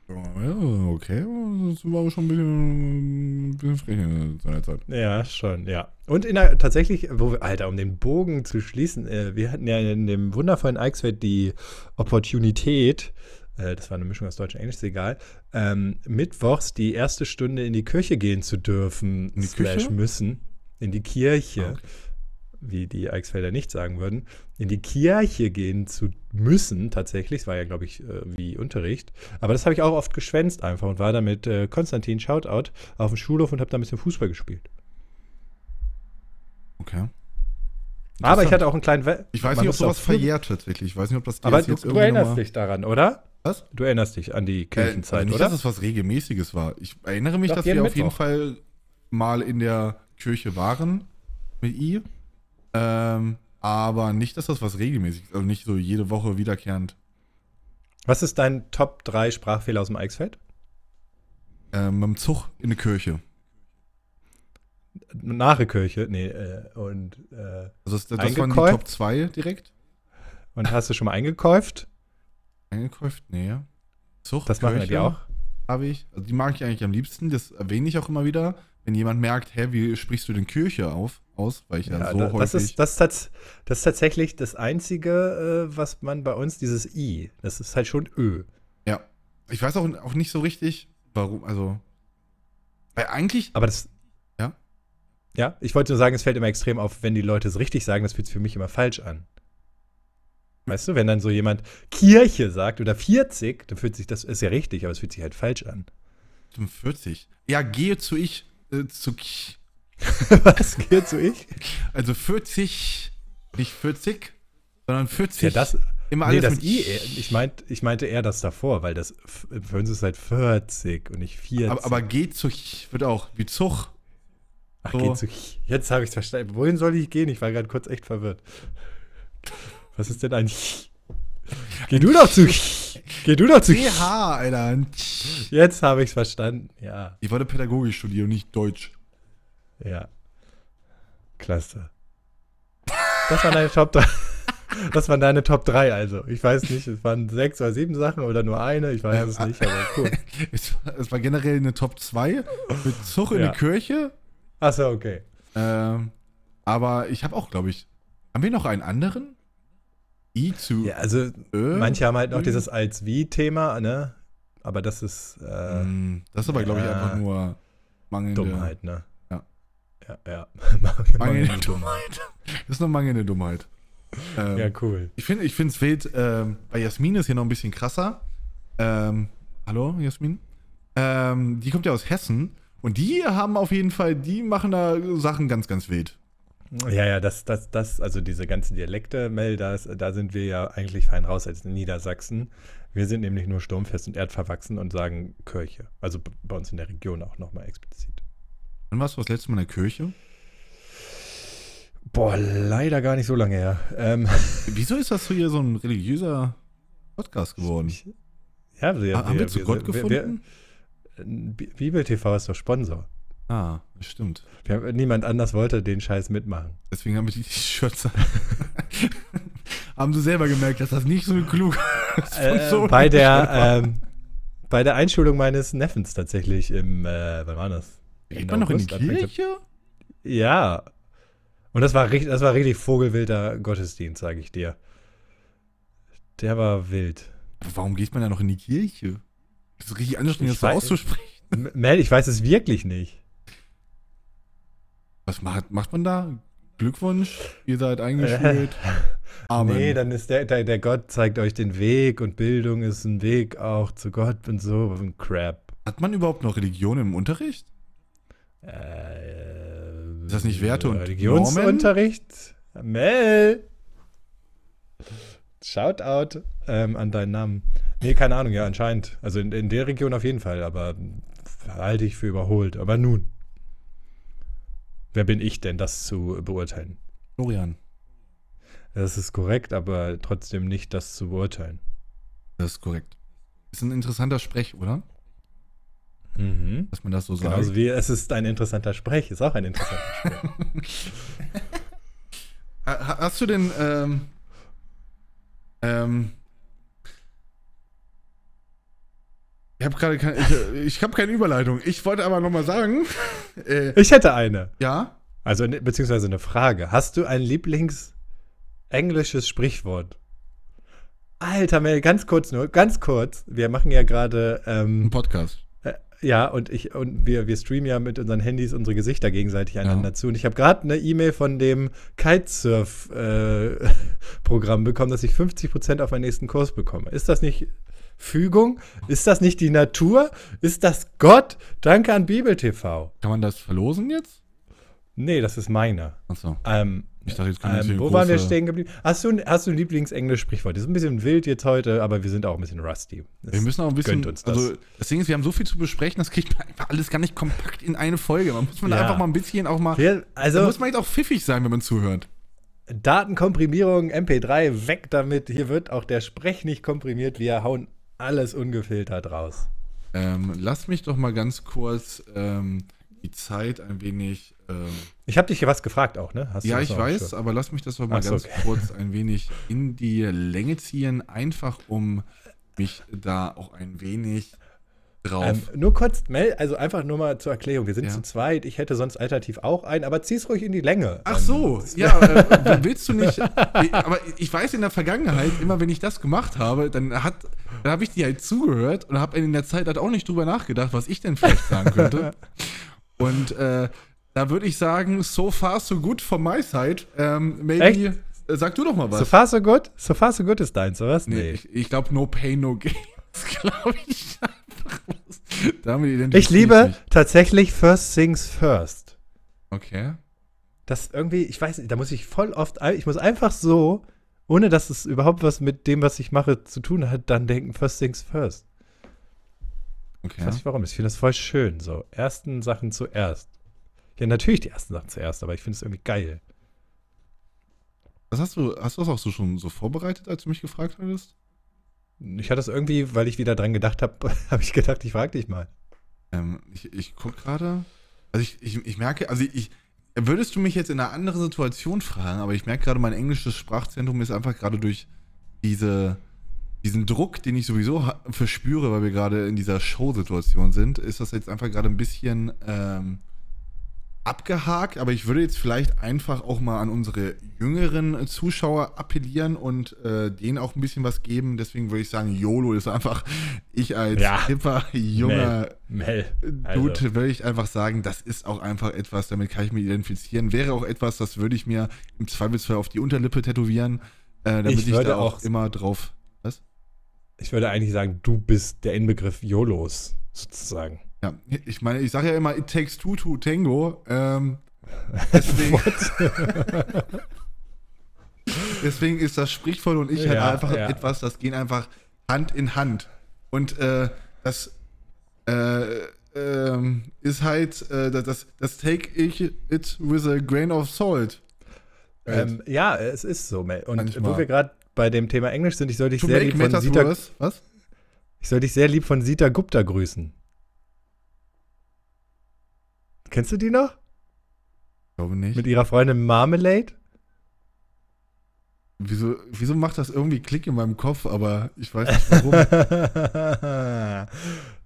Okay. Das war schon ein bisschen, ein bisschen frech in seiner Zeit. Ja, schon, ja. Und in der, tatsächlich, wo wir, Alter, um den Bogen zu schließen, äh, wir hatten ja in dem wundervollen Eichsfeld die Opportunität, äh, das war eine Mischung aus Deutsch und Englisch, ist egal, ähm, mittwochs die erste Stunde in die Kirche gehen zu dürfen, In die slash Küche? müssen. In die Kirche, Ah, okay. Wie die Eichsfelder nicht sagen würden. In die Kirche gehen zu müssen, tatsächlich. Das war ja, glaube ich, äh, wie Unterricht. Aber das habe ich auch oft geschwänzt einfach und war da mit äh, Konstantin, Shoutout, auf dem Schulhof und habe da ein bisschen Fußball gespielt. Okay. Aber ich hatte auch einen kleinen. We Ich weiß Man nicht, ob sowas verjährt tatsächlich. Ich weiß nicht, ob das Aber jetzt du, du erinnerst dich daran, oder? Was? Du erinnerst dich an die Äh, Kirchenzeit, also nicht, oder? dass es was Regelmäßiges war. Ich erinnere mich, Doch, dass wir auf jeden Mittwoch. Fall mal in der Kirche waren mit I. Ähm, aber nicht, dass das was Regelmäßiges ist. Also nicht so jede Woche wiederkehrend. Was ist dein Top 3 Sprachfehler aus dem Eichsfeld? Ähm, mit dem Zug in die Kirche. Nach der Kirche, nee, äh, und, äh, Also das, das waren die? Top 2 direkt. und hast du schon mal eingekäuft? Eingekauft? Nee. Zug, Das machen wir die auch. Habe ich. Also die mag ich eigentlich am liebsten. Das erwähne ich auch immer wieder. Wenn jemand merkt, hä, wie sprichst du denn Kirche auf, aus? Weil ich ja, Ja, so da, häufig. das, ist, das, tats- das ist tatsächlich das Einzige, äh, was man bei uns, dieses I, das ist halt schon Ö. ja. Ich weiß auch, auch nicht so richtig, warum. Also. Weil eigentlich. Aber das. Ja? Ja, ich wollte nur sagen, es fällt immer extrem auf, wenn die Leute es richtig sagen, das fühlt sich für mich immer falsch an. Weißt du, wenn dann so jemand Kirche sagt oder 40, dann fühlt sich das, ist ja richtig, aber es fühlt sich halt falsch an. 45. Ja, gehe zu ich. Äh, zu <laughs> Was geht so ich? Also 40. Nicht 40, sondern 40. Ja, das, Immer nee, alles das mit I, eher- ich, meint, ich meinte eher das davor, weil das für uns ist halt 40 und nicht 40. Aber, aber geh zu wird auch wie Zug. Ach, so- geht so. Jetzt habe ich es verstanden. Wohin soll ich gehen? Ich war gerade kurz echt verwirrt. Was ist denn ein Geh du doch zu Geh du doch zu CH, Alter. Jetzt habe ich es verstanden. Ja, Ich wollte Pädagogik studieren und nicht Deutsch. ja. Klasse. Das war deine Top 3. <laughs> Das waren deine Top 3 also. Ich weiß nicht, es waren sechs oder sieben Sachen oder nur eine, ich weiß Ähm, es nicht, aber cool. <laughs> es, war- es war generell eine Top 2 mit Zug in Ja. die Kirche. Achso, okay. Ähm, aber ich habe auch, glaube ich, haben wir noch einen anderen? I zu Ja, also Ö? manche haben halt noch dieses Als-Wie-Thema, ne? Aber das ist äh, Mm, Das ist aber, glaube ich, ja. einfach nur mangelnde Dummheit, ne? Ja. Ja, ja. <laughs> Mangelnde Dummheit. Das ist noch mangelnde Dummheit. Ähm, Ja, cool. Ich finde ich es wild, ähm, bei Jasmin ist hier noch ein bisschen krasser. Ähm, hallo, Jasmin? Ähm, die kommt ja aus Hessen und die haben auf jeden Fall, die machen da Sachen ganz, ganz wild. Ja, ja, das, das, das, also diese ganzen Dialekte, Mel, das, da sind wir ja eigentlich fein raus als Niedersachsen. Wir sind nämlich nur sturmfest und erdverwachsen und sagen Kirche. Also bei uns in der Region auch nochmal explizit. Wann warst du das letzte Mal in der Kirche? Boah, leider gar nicht so lange her. Ähm, <laughs> Wieso ist das so hier so ein religiöser Podcast geworden? ja, wir, Ha- haben wir zu Gott wir- gefunden? Wir, Bi- Bibel TV ist doch Sponsor. Ah, stimmt. Wir niemand anders wollte den Scheiß mitmachen. Deswegen haben wir die Shirts. <laughs> haben sie selber gemerkt, dass das nicht so kluge <laughs> Äh, Sponsoren- bei der ähm, bei der Einschulung meines Neffens tatsächlich im, äh, wann war das? Geht man noch in die Kirche? Ja. Und das war richtig, das war richtig vogelwilder Gottesdienst, sage ich dir. Der war wild. Aber Warum geht man da noch in die Kirche? Das ist richtig anstrengend, das so auszusprechen. Mel, ich weiß es wirklich nicht. Was macht, macht man da? Glückwunsch, ihr seid eingeschult. <laughs> Amen. Nee, dann ist der, der, der Gott zeigt euch den Weg und Bildung ist ein Weg auch zu Gott und so ein Crap. Hat man überhaupt noch Religion im Unterricht? Äh, Ist das nicht Werte und Religionsunterricht? Mel! Shoutout ähm, an deinen Namen. Nee, keine Ahnung, ja, anscheinend. Also in, in der Region auf jeden Fall, aber halte ich für überholt. Aber nun. Wer bin ich denn, das zu beurteilen? Florian, Das ist korrekt, aber trotzdem nicht das zu beurteilen. das ist korrekt. Ist ein interessanter Sprech, oder? Mhm. Dass man das so sagt. Genauso wie es ist ein interessanter Sprech, ist auch ein interessanter <laughs> Sprech. Ha- ha- Hast du denn, ähm, ähm, ich habe gerade keine, ich, ich habe keine Überleitung. Ich wollte aber nochmal sagen, <laughs> äh, Ich hätte eine. ja, Also, ne- beziehungsweise eine Frage. Hast du ein Lieblings-englisches Sprichwort? Alter, Mel, ganz kurz nur, ganz kurz. Wir machen ja gerade, ein ähm, Podcast. äh, ja, und ich und wir, wir streamen ja mit unseren Handys unsere Gesichter gegenseitig einander Ja. zu. Und ich habe gerade eine E-Mail von dem Kitesurf-Programm <laughs> bekommen, dass ich 50% auf meinen nächsten Kurs bekomme. Ist das nicht Fügung? Ist das nicht die Natur? Ist das Gott? Danke an Bibel TV. Kann man das verlosen jetzt? Nee, das ist meiner. Achso. Ähm, Ich dachte, jetzt jetzt ähm, wo waren wir stehen geblieben? Hast du, ein- hast du ein Lieblings-Englisch-Sprichwort? Das ist ein bisschen wild jetzt heute, aber wir sind auch ein bisschen rusty. Das Wir müssen auch ein bisschen, uns das. also das Ding ist, wir haben so viel zu besprechen, das kriegt man einfach alles gar nicht kompakt in eine Folge. Man muss man da Ja. einfach mal ein bisschen auch mal, wir, da also muss man jetzt auch pfiffig sein, wenn man zuhört. Datenkomprimierung, MP3, weg damit. Hier wird auch der Sprech nicht komprimiert. Wir hauen alles ungefiltert raus. Ähm, lass mich doch mal ganz kurz ähm, die Zeit ein wenig. Ähm, Ich habe dich hier was gefragt auch, ne? Ja, ich weiß, Schirm? aber lass mich das doch mal Ach ganz okay. <laughs> kurz ein wenig in die Länge ziehen, einfach um mich da auch ein wenig drauf. Ähm, nur kurz, Mel, also einfach nur mal zur Erklärung. Wir sind Ja. zu zweit. Ich hätte sonst alternativ auch einen, aber zieh's ruhig in die Länge. Ach Ähm, so, ja, äh, willst du nicht? Aber ich weiß in der Vergangenheit, immer wenn ich das gemacht habe, dann hat, dann habe ich dir halt zugehört und habe in der Zeit halt auch nicht drüber nachgedacht, was ich denn vielleicht sagen könnte. <laughs> Und äh, da würde ich sagen, so far so good from my side. Ähm, maybe, Echt? äh, sag du doch mal was. So far so good? So far so good ist deins, oder was? nee, ich, ich glaube, no pain, no gain. <laughs> Glaube ich Ich liebe mich. tatsächlich First Things First. Okay. Das irgendwie, ich weiß nicht, da muss ich voll oft, ich muss einfach so, ohne dass es überhaupt was mit dem, was ich mache, zu tun hat, dann denken, First Things First. Ich Okay. weiß nicht warum, ich finde das voll schön, so. Ersten Sachen zuerst. Ja, natürlich die ersten Sachen zuerst, aber ich finde es irgendwie geil. Was hast du, hast du das auch so schon so vorbereitet, als du mich gefragt hattest? Ich hatte das irgendwie, weil ich wieder dran gedacht habe, <laughs> habe ich gedacht, ich frage dich mal. Ähm, ich ich gucke gerade. Also ich, ich, ich merke, also ich, Würdest du mich jetzt in einer anderen Situation fragen, aber ich merke gerade, mein englisches Sprachzentrum ist einfach gerade durch diese, diesen Druck, den ich sowieso verspüre, weil wir gerade in dieser Show-Situation sind, ist das jetzt einfach gerade ein bisschen ähm, abgehakt. Aber ich würde jetzt vielleicht einfach auch mal an unsere jüngeren Zuschauer appellieren und äh, denen auch ein bisschen was geben. Deswegen würde ich sagen, YOLO ist einfach, ich als Ja. hipper, junger Mel. Also, Dude, würde ich einfach sagen, das ist auch einfach etwas, damit kann ich mich identifizieren. Wäre auch etwas, das würde ich mir im Zweifelsfall auf die Unterlippe tätowieren, äh, damit Ich ich, da auch, auch- immer drauf. Was? ich würde eigentlich sagen, du bist der Inbegriff YOLOs, sozusagen. Ja, ich meine, ich sage ja immer, it takes two to tango. Ähm, <laughs> deswegen, <laughs> deswegen ist das Sprichwort und ich halt Ja, einfach ja. etwas, das gehen einfach Hand in Hand. Und äh, das äh, ähm, ist halt, äh, das- das, take ich it with a grain of salt. Ähm, ja, es ist so. Und Manchmal. wo wir gerade bei dem Thema Englisch sind, ich soll dich to sehr make lieb von matters Sita, worse. Was? ich soll dich sehr lieb von Sita Gupta grüßen. Kennst du die noch? Ich glaube nicht. Mit ihrer Freundin Marmalade? Wieso, wieso macht das irgendwie Klick in meinem Kopf, aber ich weiß nicht warum. <laughs>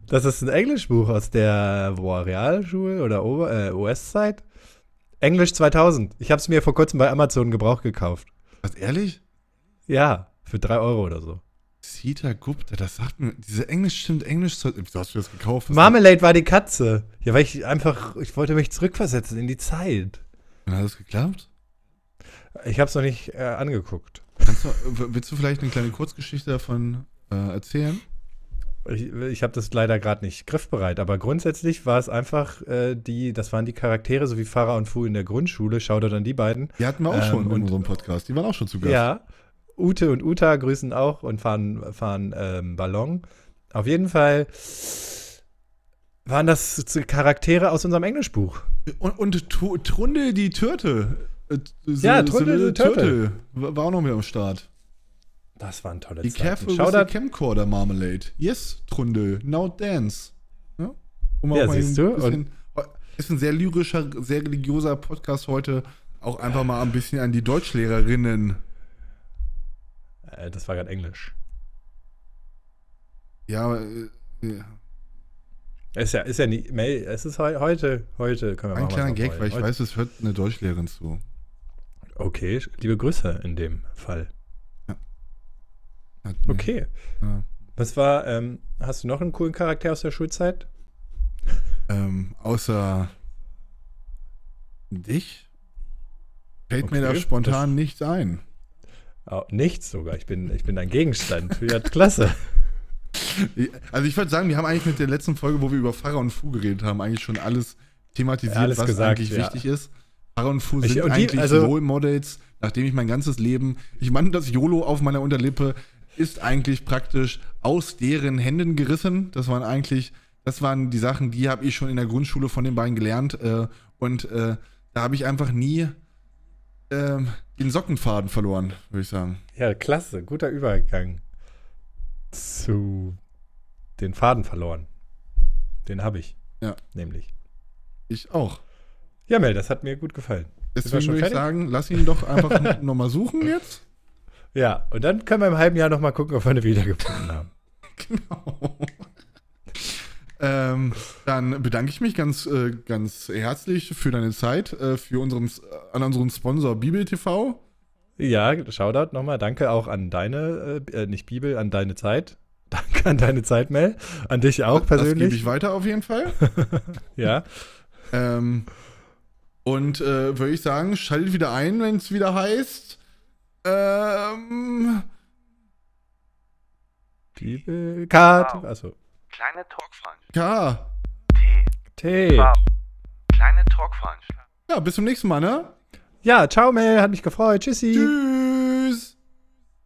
das ist ein Englischbuch aus der boah, Realschule oder Ober äh, US-Zeit. Englisch 2000. Ich habe es mir vor kurzem bei Amazon Gebrauch gekauft. Was, ehrlich? Ja, für drei Euro oder so. Sita Gupta, das sagt mir, diese Englisch stimmt Englisch. Wieso hast du das gekauft? Was Marmalade war die Katze. Ja, weil ich einfach, ich wollte mich zurückversetzen in die Zeit. Dann hat das geklappt? Ich habe es noch nicht äh, angeguckt. Kannst du, willst du vielleicht eine kleine Kurzgeschichte davon äh, erzählen? Ich, ich habe das leider gerade nicht griffbereit, aber grundsätzlich war es einfach äh, die, das waren die Charaktere, so wie Farah und Fu in der Grundschule. Shoutout an die beiden. Die hatten wir auch Ähm, schon in und- unserem Podcast. Die waren auch schon zu Gast. Ja. Ute und Uta grüßen auch und fahren, fahren ähm, Ballon. Auf jeden Fall waren das Charaktere aus unserem Englischbuch. Und, und Tu- Trunde die Türte. Äh, Ja, Trunde Sibylle die Türte. War auch noch mit am Start. Das waren tolle Be Zeiten. careful with the Shoutout. camcorder marmalade. Yes, Trunde. Now dance. Ja, um Ja, siehst du, bisschen- ist ein sehr lyrischer, sehr religiöser Podcast heute. Auch einfach mal ein bisschen an die Deutschlehrerinnen. Äh, das war gerade Englisch. Ja, äh, ja. Ist ja, ist ja nie, Mel, es ist heu, heute, heute können wir ein kleiner Gag, weil ich Heute- weiß, es hört eine Deutschlehrerin zu. Okay, liebe Grüße in dem Fall. Hat mir- Okay. Ja. Was war, ähm, hast du noch einen coolen Charakter aus der Schulzeit? Ähm, außer dich fällt mir Okay, da spontan nichts ein. Oh, nichts sogar. Ich bin, ich bin ein Gegenstand. Ja, klasse. <laughs> Also ich würde sagen, wir haben eigentlich mit der letzten Folge, wo wir über Pfarrer und Fu geredet haben, eigentlich schon alles thematisiert, Alles was gesagt, eigentlich ja. wichtig ist. Pfarrer und Fu Ich- sind und die- eigentlich also- Role Models, nachdem ich mein ganzes Leben, ich meine, das YOLO auf meiner Unterlippe ist eigentlich praktisch aus deren Händen gerissen. Das waren eigentlich, das waren die Sachen, die habe ich schon in der Grundschule von den beiden gelernt. Äh, und äh, da habe ich einfach nie ähm, den Sockenfaden verloren, würde ich sagen. Ja, klasse. Guter Übergang zu den Faden verloren. Den habe ich. Ja. Nämlich. Ich auch. Ja, Mel, das hat mir gut gefallen. Deswegen würde ich sagen, lass ihn doch einfach <laughs> nochmal suchen jetzt. Ja, und dann können wir im halben Jahr noch mal gucken, ob wir eine wiedergefunden haben. <laughs> Genau. Ähm, dann bedanke ich mich ganz, äh, ganz herzlich für deine Zeit, äh, für unseren, äh, an unseren Sponsor Bibel TV. Ja, Shoutout nochmal. Danke auch an deine, äh, äh, nicht Bibel, an deine Zeit. <laughs> Danke an deine Zeit, Mel. An dich auch Das gebe persönlich. ich weiter auf jeden Fall. <laughs> ja. ähm, und äh, würde ich sagen, schaltet wieder ein, wenn es wieder heißt. Ähm, Bibel, Kat, Wow. also Kleine Talkveranstaltung. ja. T. T. V. Kleine Talkveranstaltung. Ja, bis zum nächsten Mal, ne? Ja, ciao, Mel, hat mich gefreut. Tschüssi. Tschüss.